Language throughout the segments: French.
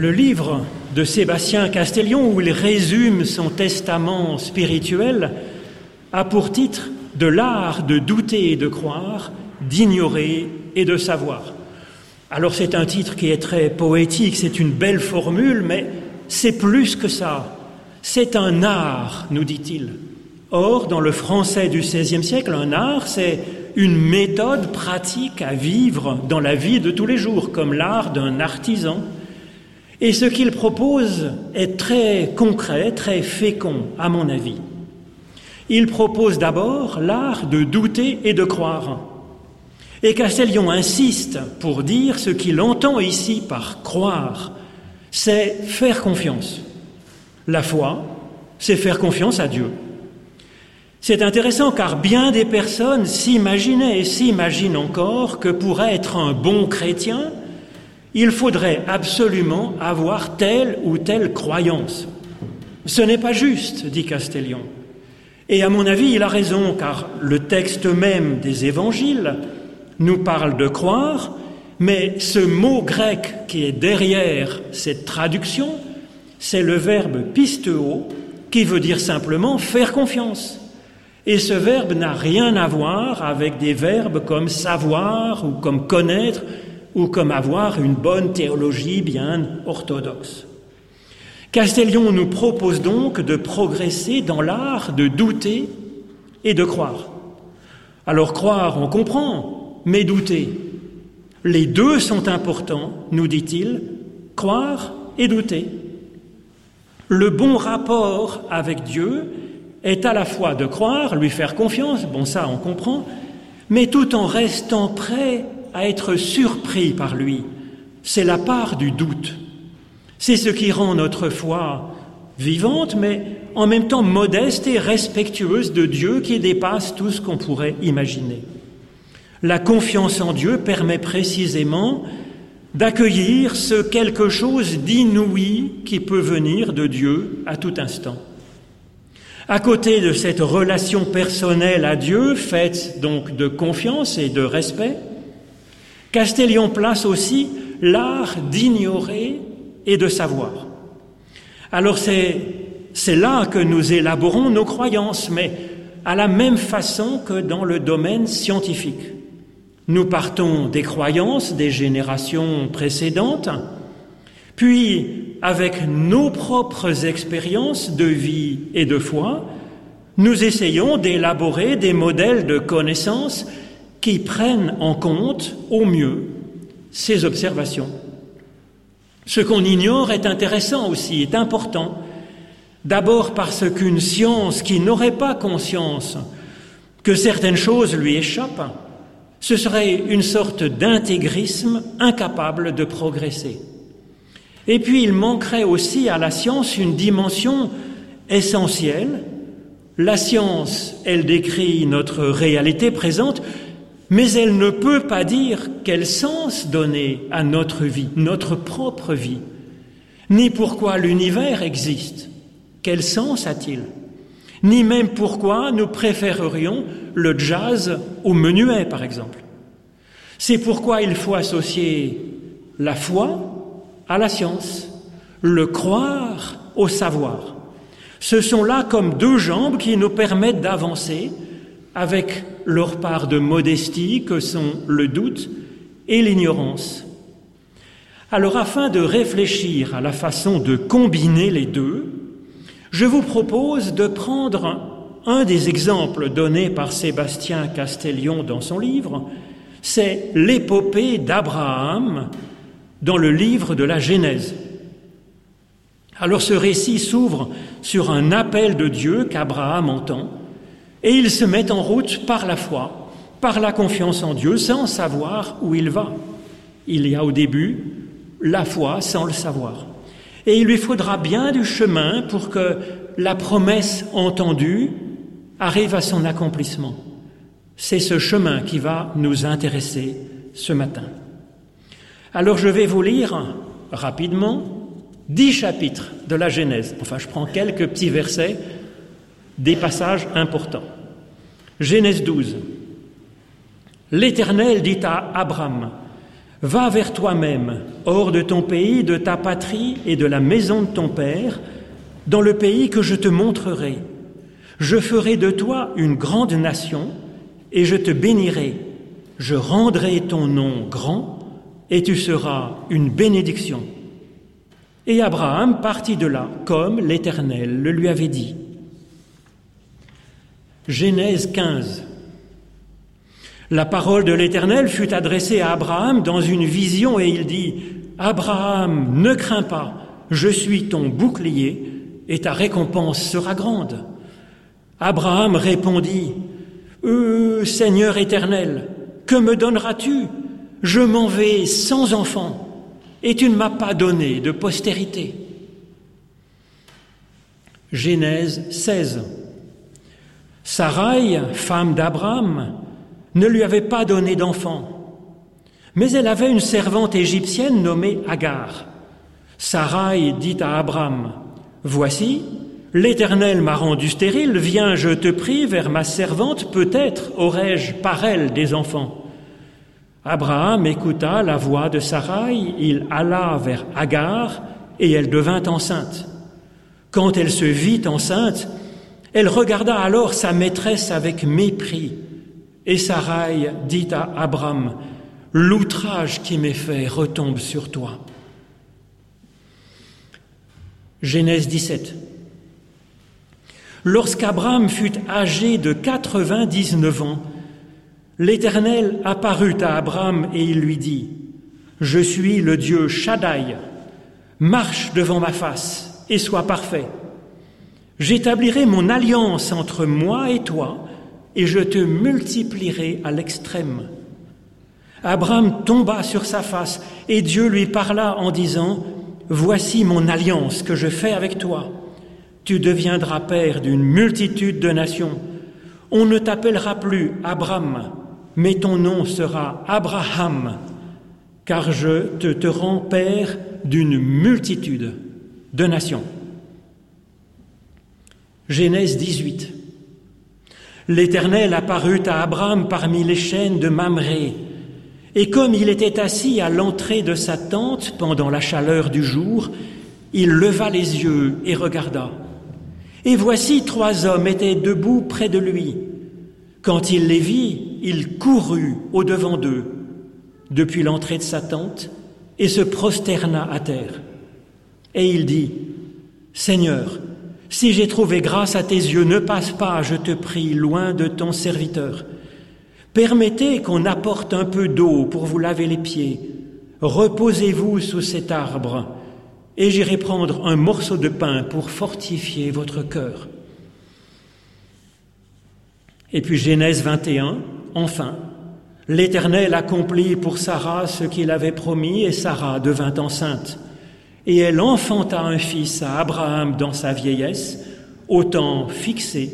Le livre de Sébastien Castellion, où il résume son testament spirituel, a pour titre De l'art de douter et de croire, d'ignorer et de savoir. Alors c'est un titre qui est très poétique, c'est une belle formule, mais c'est plus que ça. C'est un art, nous dit-il. Or, dans le français du XVIe siècle, un art, c'est une méthode pratique à vivre dans la vie de tous les jours, comme l'art d'un artisan. Et ce qu'il propose est très concret, très fécond, à mon avis. Il propose d'abord l'art de douter et de croire. Et Castellion insiste pour dire ce qu'il entend ici par croire, c'est faire confiance. La foi, c'est faire confiance à Dieu. C'est intéressant car bien des personnes s'imaginaient et s'imaginent encore que pour être un bon chrétien, il faudrait absolument avoir telle ou telle croyance. Ce n'est pas juste, dit Castellion. Et à mon avis, il a raison, car le texte même des évangiles nous parle de croire, mais ce mot grec qui est derrière cette traduction, c'est le verbe pisteo, qui veut dire simplement faire confiance. Et ce verbe n'a rien à voir avec des verbes comme savoir ou comme connaître ou comme avoir une bonne théologie bien orthodoxe. Castellion nous propose donc de progresser dans l'art de douter et de croire. Alors croire, on comprend, mais douter. Les deux sont importants, nous dit-il, croire et douter. Le bon rapport avec Dieu est à la fois de croire, lui faire confiance, bon ça on comprend, mais tout en restant prêt à être surpris par lui. C'est la part du doute. C'est ce qui rend notre foi vivante, mais en même temps modeste et respectueuse de Dieu qui dépasse tout ce qu'on pourrait imaginer. La confiance en Dieu permet précisément d'accueillir ce quelque chose d'inouï qui peut venir de Dieu à tout instant. À côté de cette relation personnelle à Dieu, faite donc de confiance et de respect, Castellion place aussi l'art d'ignorer et de savoir. Alors c'est, là que nous élaborons nos croyances, mais à la même façon que dans le domaine scientifique. Nous partons des croyances des générations précédentes, puis avec nos propres expériences de vie et de foi, nous essayons d'élaborer des modèles de connaissances qui prennent en compte au mieux ces observations. Ce qu'on ignore est intéressant aussi, est important. D'abord parce qu'une science qui n'aurait pas conscience que certaines choses lui échappent, ce serait une sorte d'intégrisme incapable de progresser. Et puis il manquerait aussi à la science une dimension essentielle. La science, elle décrit notre réalité présente, mais elle ne peut pas dire quel sens donner à notre vie, notre propre vie, ni pourquoi l'univers existe, quel sens a-t-il, ni même pourquoi nous préférerions le jazz au menuet, par exemple. C'est pourquoi il faut associer la foi à la science, le croire au savoir. Ce sont là comme deux jambes qui nous permettent d'avancer avec leur part de modestie que sont le doute et l'ignorance. Alors afin de réfléchir à la façon de combiner les deux, je vous propose de prendre un des exemples donnés par Sébastien Castellion dans son livre, c'est l'épopée d'Abraham dans le livre de la Genèse. Alors ce récit s'ouvre sur un appel de Dieu qu'Abraham entend, et il se met en route par la foi, par la confiance en Dieu, sans savoir où il va. Il y a au début la foi sans le savoir. Et il lui faudra bien du chemin pour que la promesse entendue arrive à son accomplissement. C'est ce chemin qui va nous intéresser ce matin. Alors je vais vous lire rapidement dix chapitres de la Genèse. Enfin, je prends quelques petits versets, des passages importants. Genèse 12. L'Éternel dit à Abraham, Va vers toi-même, hors de ton pays, de ta patrie et de la maison de ton père, dans le pays que je te montrerai. Je ferai de toi une grande nation, et je te bénirai. Je rendrai ton nom grand, et tu seras une bénédiction. Et Abraham partit de là, comme l'Éternel le lui avait dit. Genèse 15. La parole de l'Éternel fut adressée à Abraham dans une vision et il dit, Abraham, ne crains pas, je suis ton bouclier et ta récompense sera grande. Abraham répondit, euh, Seigneur éternel, que me donneras-tu? Je m'en vais sans enfant et tu ne m'as pas donné de postérité. Genèse 16. Sarai, femme d'Abraham, ne lui avait pas donné d'enfant, mais elle avait une servante égyptienne nommée Agar. Sarai dit à Abraham, Voici, l'Éternel m'a rendu stérile, viens, je te prie, vers ma servante, peut-être aurai-je par elle des enfants. Abraham écouta la voix de Sarai, il alla vers Agar, et elle devint enceinte. Quand elle se vit enceinte, elle regarda alors sa maîtresse avec mépris, et Sarai dit à Abraham, L'outrage qui m'est fait retombe sur toi. Genèse 17. Lorsqu'Abraham fut âgé de quatre-vingt-dix-neuf ans, L'Éternel apparut à Abraham et il lui dit, Je suis le Dieu Shaddai, marche devant ma face et sois parfait. J'établirai mon alliance entre moi et toi, et je te multiplierai à l'extrême. Abraham tomba sur sa face, et Dieu lui parla en disant, Voici mon alliance que je fais avec toi. Tu deviendras père d'une multitude de nations. On ne t'appellera plus Abraham, mais ton nom sera Abraham, car je te, rends père d'une multitude de nations. Genèse 18. L'Éternel apparut à Abraham parmi les chaînes de Mamré, et comme il était assis à l'entrée de sa tente pendant la chaleur du jour, il leva les yeux et regarda. Et voici trois hommes étaient debout près de lui. Quand il les vit, il courut au-devant d'eux depuis l'entrée de sa tente et se prosterna à terre. Et il dit, Seigneur, si j'ai trouvé grâce à tes yeux, ne passe pas, je te prie, loin de ton serviteur. Permettez qu'on apporte un peu d'eau pour vous laver les pieds. Reposez-vous sous cet arbre, et j'irai prendre un morceau de pain pour fortifier votre cœur. Et puis Genèse 21, enfin, l'Éternel accomplit pour Sarah ce qu'il avait promis et Sarah devint enceinte. Et elle enfanta un fils à Abraham dans sa vieillesse, au temps fixé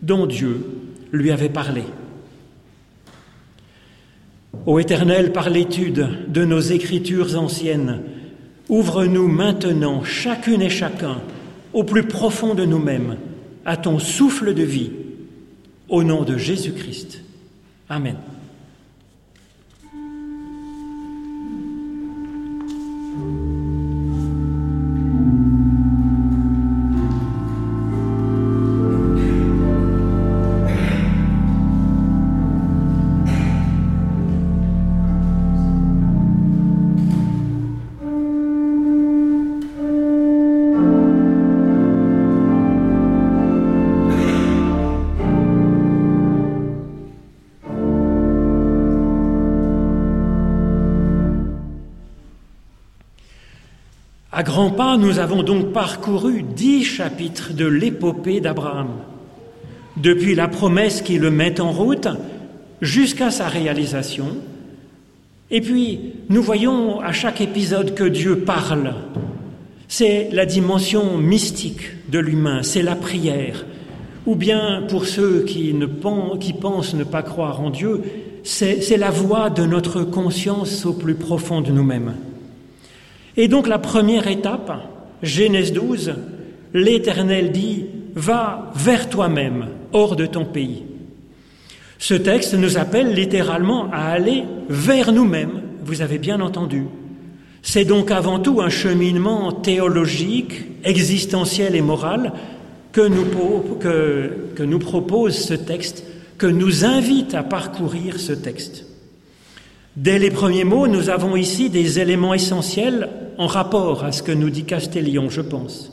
dont Dieu lui avait parlé. Ô Éternel, par l'étude de nos écritures anciennes, ouvre-nous maintenant, chacune et chacun, au plus profond de nous-mêmes, à ton souffle de vie au nom de Jésus-Christ. Amen. À grands pas, nous avons donc parcouru dix chapitres de l'épopée d'Abraham, depuis la promesse qui le met en route jusqu'à sa réalisation. Et puis, nous voyons à chaque épisode que Dieu parle. C'est la dimension mystique de l'humain, c'est la prière. Ou bien, pour ceux qui, qui pensent ne pas croire en Dieu, c'est la voix de notre conscience au plus profond de nous-mêmes. Et donc la première étape, Genèse 12, l'Éternel dit, va vers toi-même, hors de ton pays. Ce texte nous appelle littéralement à aller vers nous-mêmes, vous avez bien entendu. C'est donc avant tout un cheminement théologique, existentiel et moral que nous, que, que nous propose ce texte, que nous invite à parcourir ce texte. Dès les premiers mots, nous avons ici des éléments essentiels en rapport à ce que nous dit Castellion, je pense.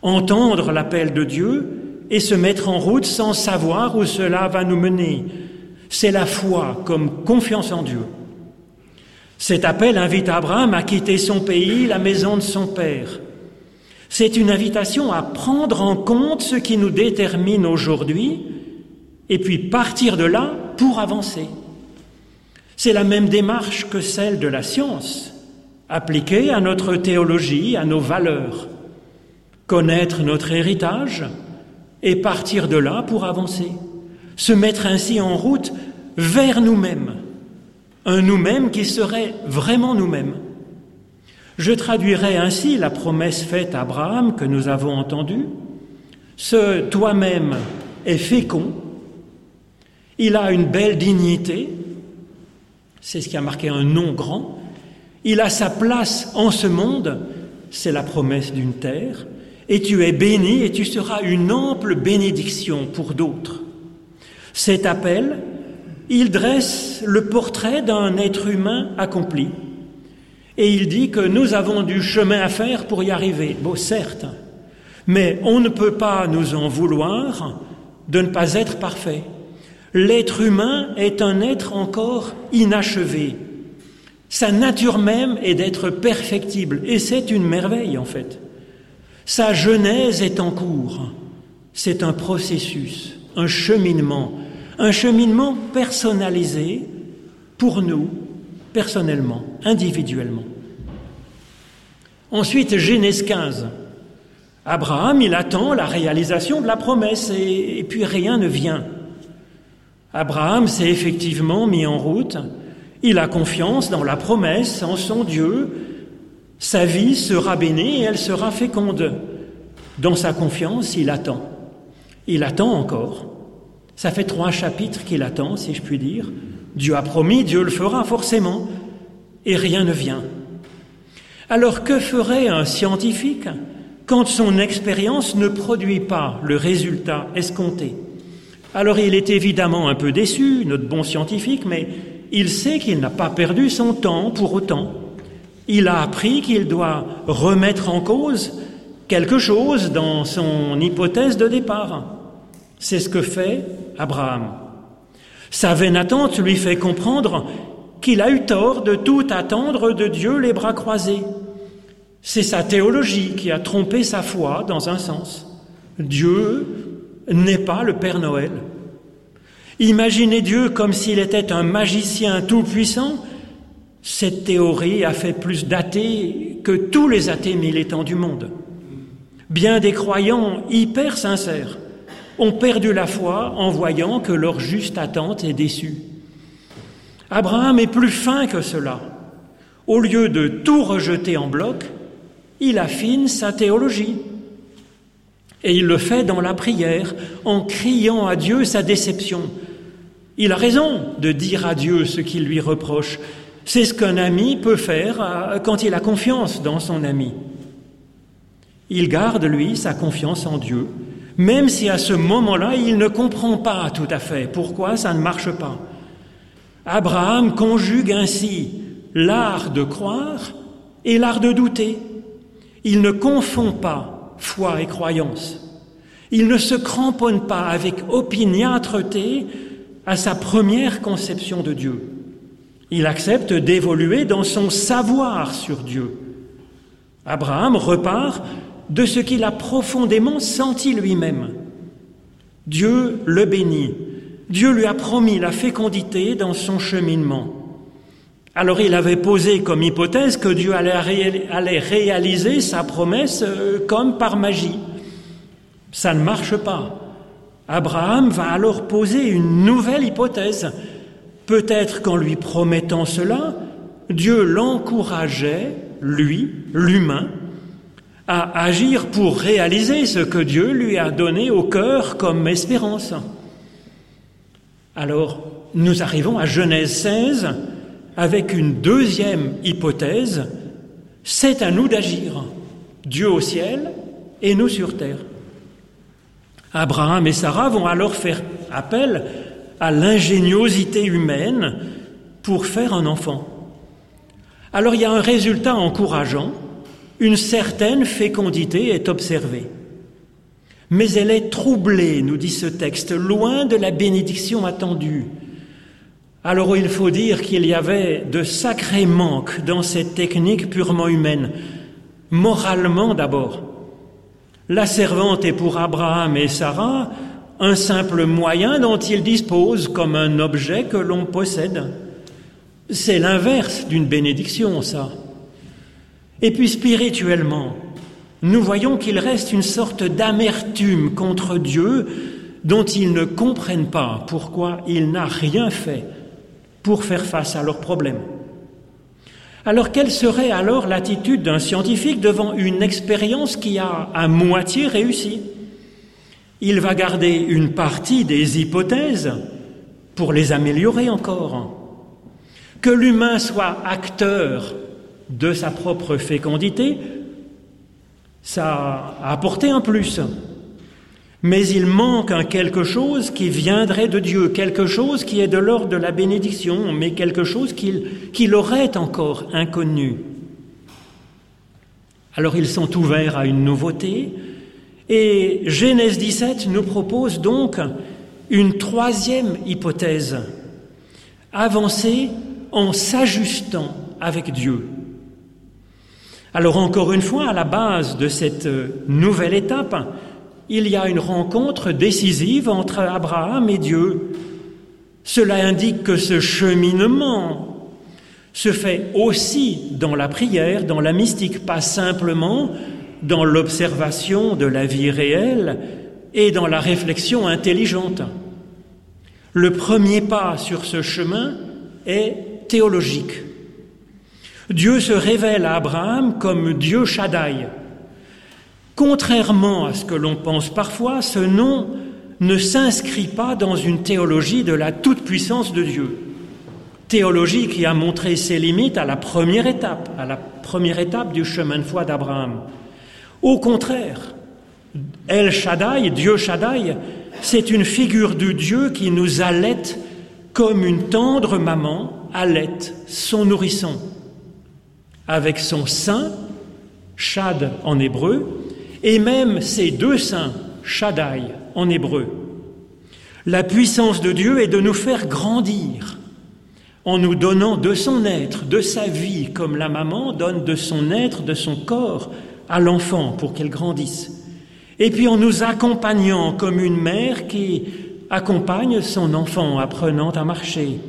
Entendre l'appel de Dieu et se mettre en route sans savoir où cela va nous mener. C'est la foi comme confiance en Dieu. Cet appel invite Abraham à quitter son pays, la maison de son père. C'est une invitation à prendre en compte ce qui nous détermine aujourd'hui et puis partir de là pour avancer. C'est la même démarche que celle de la science, appliquée à notre théologie, à nos valeurs. Connaître notre héritage et partir de là pour avancer. Se mettre ainsi en route vers nous-mêmes. Un nous-mêmes qui serait vraiment nous-mêmes. Je traduirai ainsi la promesse faite à Abraham que nous avons entendue. Ce toi-même est fécond, il a une belle dignité, c'est ce qui a marqué un nom grand. Il a sa place en ce monde, c'est la promesse d'une terre, et tu es béni et tu seras une ample bénédiction pour d'autres. Cet appel, il dresse le portrait d'un être humain accompli. Et il dit que nous avons du chemin à faire pour y arriver. Bon, certes, mais on ne peut pas nous en vouloir de ne pas être parfait. L'être humain est un être encore inachevé. Sa nature même est d'être perfectible, et c'est une merveille en fait. Sa genèse est en cours. C'est un processus, un cheminement, un cheminement personnalisé pour nous, personnellement, individuellement. Ensuite, Genèse 15. Abraham, il attend la réalisation de la promesse et, et puis rien ne vient. Abraham s'est effectivement mis en route, il a confiance dans la promesse, en son Dieu, sa vie sera bénie et elle sera féconde. Dans sa confiance, il attend. Il attend encore. Ça fait trois chapitres qu'il attend, si je puis dire. Dieu a promis, Dieu le fera forcément, et rien ne vient. Alors que ferait un scientifique quand son expérience ne produit pas le résultat escompté? Alors il est évidemment un peu déçu, notre bon scientifique, mais il sait qu'il n'a pas perdu son temps pour autant. Il a appris qu'il doit remettre en cause quelque chose dans son hypothèse de départ. C'est ce que fait Abraham. Sa vaine attente lui fait comprendre qu'il a eu tort de tout attendre de Dieu les bras croisés. C'est sa théologie qui a trompé sa foi dans un sens. Dieu n'est pas le Père Noël. Imaginez Dieu comme s'il était un magicien tout-puissant, cette théorie a fait plus d'athées que tous les athées militants du monde. Bien des croyants hyper sincères ont perdu la foi en voyant que leur juste attente est déçue. Abraham est plus fin que cela. Au lieu de tout rejeter en bloc, il affine sa théologie. Et il le fait dans la prière, en criant à Dieu sa déception. Il a raison de dire à Dieu ce qu'il lui reproche. C'est ce qu'un ami peut faire quand il a confiance dans son ami. Il garde, lui, sa confiance en Dieu, même si à ce moment-là, il ne comprend pas tout à fait pourquoi ça ne marche pas. Abraham conjugue ainsi l'art de croire et l'art de douter. Il ne confond pas foi et croyance. Il ne se cramponne pas avec opiniâtreté à sa première conception de Dieu. Il accepte d'évoluer dans son savoir sur Dieu. Abraham repart de ce qu'il a profondément senti lui-même. Dieu le bénit. Dieu lui a promis la fécondité dans son cheminement. Alors il avait posé comme hypothèse que Dieu allait réaliser sa promesse euh, comme par magie. Ça ne marche pas. Abraham va alors poser une nouvelle hypothèse. Peut-être qu'en lui promettant cela, Dieu l'encourageait, lui, l'humain, à agir pour réaliser ce que Dieu lui a donné au cœur comme espérance. Alors, nous arrivons à Genèse 16, avec une deuxième hypothèse, c'est à nous d'agir, Dieu au ciel et nous sur terre. Abraham et Sarah vont alors faire appel à l'ingéniosité humaine pour faire un enfant. Alors il y a un résultat encourageant, une certaine fécondité est observée. Mais elle est troublée, nous dit ce texte, loin de la bénédiction attendue. Alors il faut dire qu'il y avait de sacrés manques dans cette technique purement humaine, moralement d'abord. La servante est pour Abraham et Sarah un simple moyen dont ils disposent comme un objet que l'on possède. C'est l'inverse d'une bénédiction, ça. Et puis spirituellement, nous voyons qu'il reste une sorte d'amertume contre Dieu dont ils ne comprennent pas pourquoi il n'a rien fait pour faire face à leurs problèmes. Alors quelle serait alors l'attitude d'un scientifique devant une expérience qui a à moitié réussi? Il va garder une partie des hypothèses pour les améliorer encore. Que l'humain soit acteur de sa propre fécondité, ça a apporté un plus. Mais il manque un quelque chose qui viendrait de Dieu, quelque chose qui est de l'ordre de la bénédiction, mais quelque chose qu'il aurait encore inconnu. Alors ils sont ouverts à une nouveauté, et Genèse 17 nous propose donc une troisième hypothèse, avancer en s'ajustant avec Dieu. Alors encore une fois, à la base de cette nouvelle étape, il y a une rencontre décisive entre Abraham et Dieu. Cela indique que ce cheminement se fait aussi dans la prière, dans la mystique, pas simplement dans l'observation de la vie réelle et dans la réflexion intelligente. Le premier pas sur ce chemin est théologique. Dieu se révèle à Abraham comme Dieu Shaddai. Contrairement à ce que l'on pense parfois, ce nom ne s'inscrit pas dans une théologie de la toute-puissance de Dieu. Théologie qui a montré ses limites à la première étape, à la première étape du chemin de foi d'Abraham. Au contraire, El Shaddai, Dieu Shaddai, c'est une figure de Dieu qui nous allaite comme une tendre maman allaite son nourrisson avec son sein, Shad en hébreu, et même ses deux seins, Shaddai en hébreu. La puissance de Dieu est de nous faire grandir en nous donnant de son être, de sa vie, comme la maman donne de son être, de son corps à l'enfant pour qu'elle grandisse. Et puis en nous accompagnant comme une mère qui accompagne son enfant apprenant à marcher,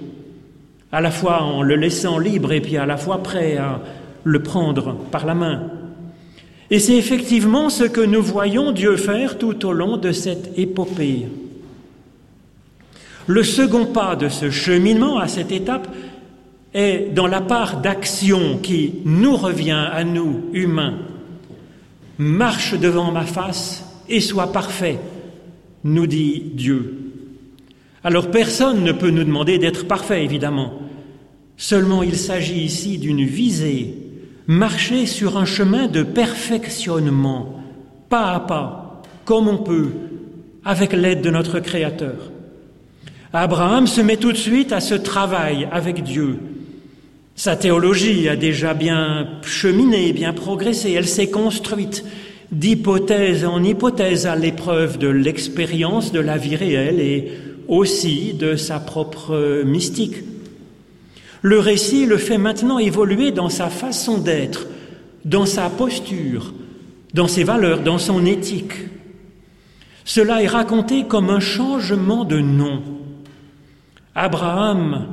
à la fois en le laissant libre et puis à la fois prêt à le prendre par la main. Et c'est effectivement ce que nous voyons Dieu faire tout au long de cette épopée. Le second pas de ce cheminement à cette étape est dans la part d'action qui nous revient à nous, humains. Marche devant ma face et sois parfait, nous dit Dieu. Alors personne ne peut nous demander d'être parfait, évidemment. Seulement il s'agit ici d'une visée marcher sur un chemin de perfectionnement, pas à pas, comme on peut, avec l'aide de notre Créateur. Abraham se met tout de suite à ce travail avec Dieu. Sa théologie a déjà bien cheminé, bien progressé, elle s'est construite d'hypothèse en hypothèse à l'épreuve de l'expérience de la vie réelle et aussi de sa propre mystique. Le récit le fait maintenant évoluer dans sa façon d'être, dans sa posture, dans ses valeurs, dans son éthique. Cela est raconté comme un changement de nom. Abraham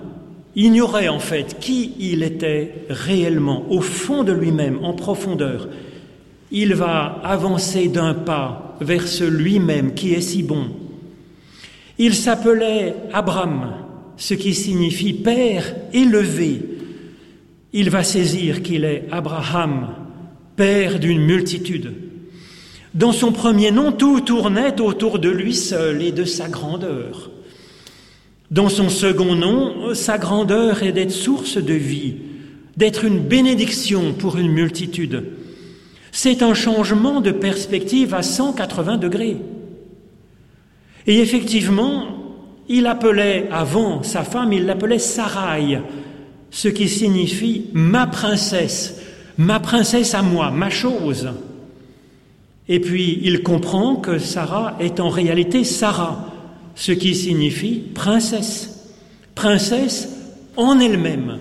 ignorait en fait qui il était réellement, au fond de lui-même, en profondeur. Il va avancer d'un pas vers ce lui-même qui est si bon. Il s'appelait Abraham, ce qui signifie Père élevé. Il va saisir qu'il est Abraham, Père d'une multitude. Dans son premier nom, tout tournait autour de lui seul et de sa grandeur. Dans son second nom, sa grandeur est d'être source de vie, d'être une bénédiction pour une multitude. C'est un changement de perspective à 180 degrés. Et effectivement, il appelait avant sa femme, il l'appelait Sarai, ce qui signifie ma princesse, ma princesse à moi, ma chose. Et puis il comprend que Sarah est en réalité Sarah, ce qui signifie princesse, princesse en elle-même.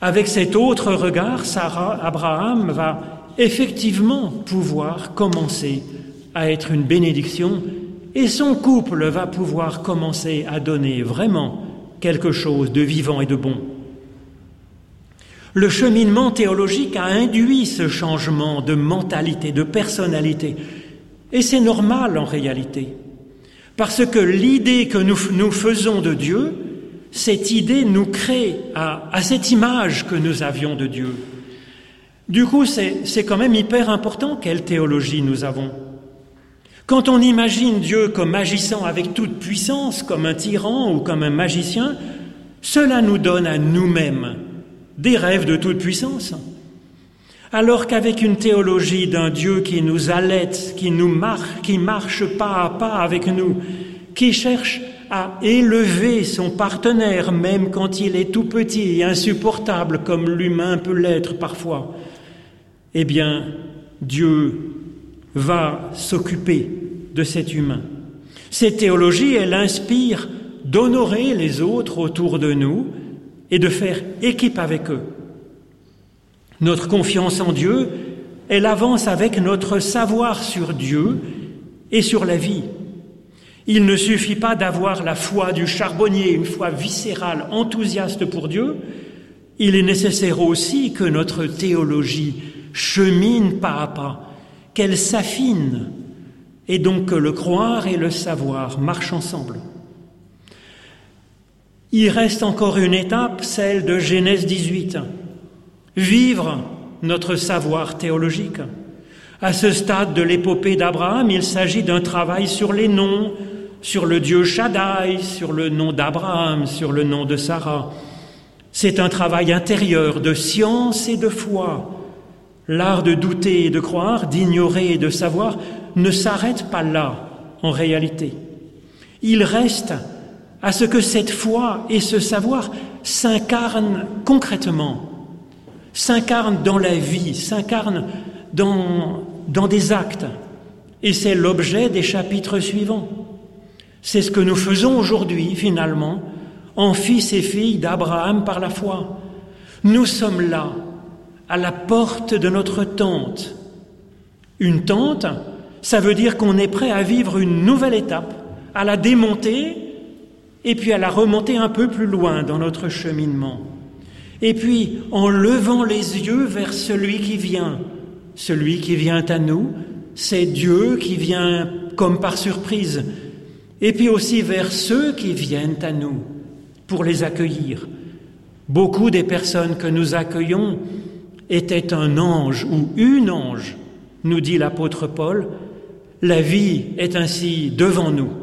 Avec cet autre regard, Sarah, Abraham va effectivement pouvoir commencer à être une bénédiction et son couple va pouvoir commencer à donner vraiment quelque chose de vivant et de bon. Le cheminement théologique a induit ce changement de mentalité, de personnalité. Et c'est normal en réalité. Parce que l'idée que nous, faisons de Dieu, cette idée nous crée à cette image que nous avions de Dieu. Du coup, c'est quand même hyper important quelle théologie nous avons. Quand on imagine Dieu comme agissant avec toute puissance, comme un tyran ou comme un magicien, cela nous donne à nous-mêmes des rêves de toute puissance. Alors qu'avec une théologie d'un Dieu qui nous allaite, qui nous marque, qui marche pas à pas avec nous, qui cherche à élever son partenaire même quand il est tout petit et insupportable comme l'humain peut l'être parfois, eh bien, Dieu va s'occuper de cet humain. Cette théologie, elle inspire d'honorer les autres autour de nous et de faire équipe avec eux. Notre confiance en Dieu, elle avance avec notre savoir sur Dieu et sur la vie. Il ne suffit pas d'avoir la foi du charbonnier, une foi viscérale, enthousiaste pour Dieu, il est nécessaire aussi que notre théologie chemine pas à pas, qu'elle s'affine, et donc que le croire et le savoir marchent ensemble. Il reste encore une étape, celle de Genèse 18 vivre notre savoir théologique. À ce stade de l'épopée d'Abraham, il s'agit d'un travail sur les noms, sur le Dieu Shaddai, sur le nom d'Abraham, sur le nom de Sarah. C'est un travail intérieur de science et de foi. L'art de douter et de croire, d'ignorer et de savoir ne s'arrête pas là, en réalité. Il reste à ce que cette foi et ce savoir s'incarnent concrètement s'incarne dans la vie, s'incarne dans, dans des actes. Et c'est l'objet des chapitres suivants. C'est ce que nous faisons aujourd'hui, finalement, en fils et filles d'Abraham par la foi. Nous sommes là, à la porte de notre tente. Une tente, ça veut dire qu'on est prêt à vivre une nouvelle étape, à la démonter et puis à la remonter un peu plus loin dans notre cheminement. Et puis, en levant les yeux vers celui qui vient, celui qui vient à nous, c'est Dieu qui vient comme par surprise. Et puis aussi vers ceux qui viennent à nous pour les accueillir. Beaucoup des personnes que nous accueillons étaient un ange ou une ange, nous dit l'apôtre Paul. La vie est ainsi devant nous.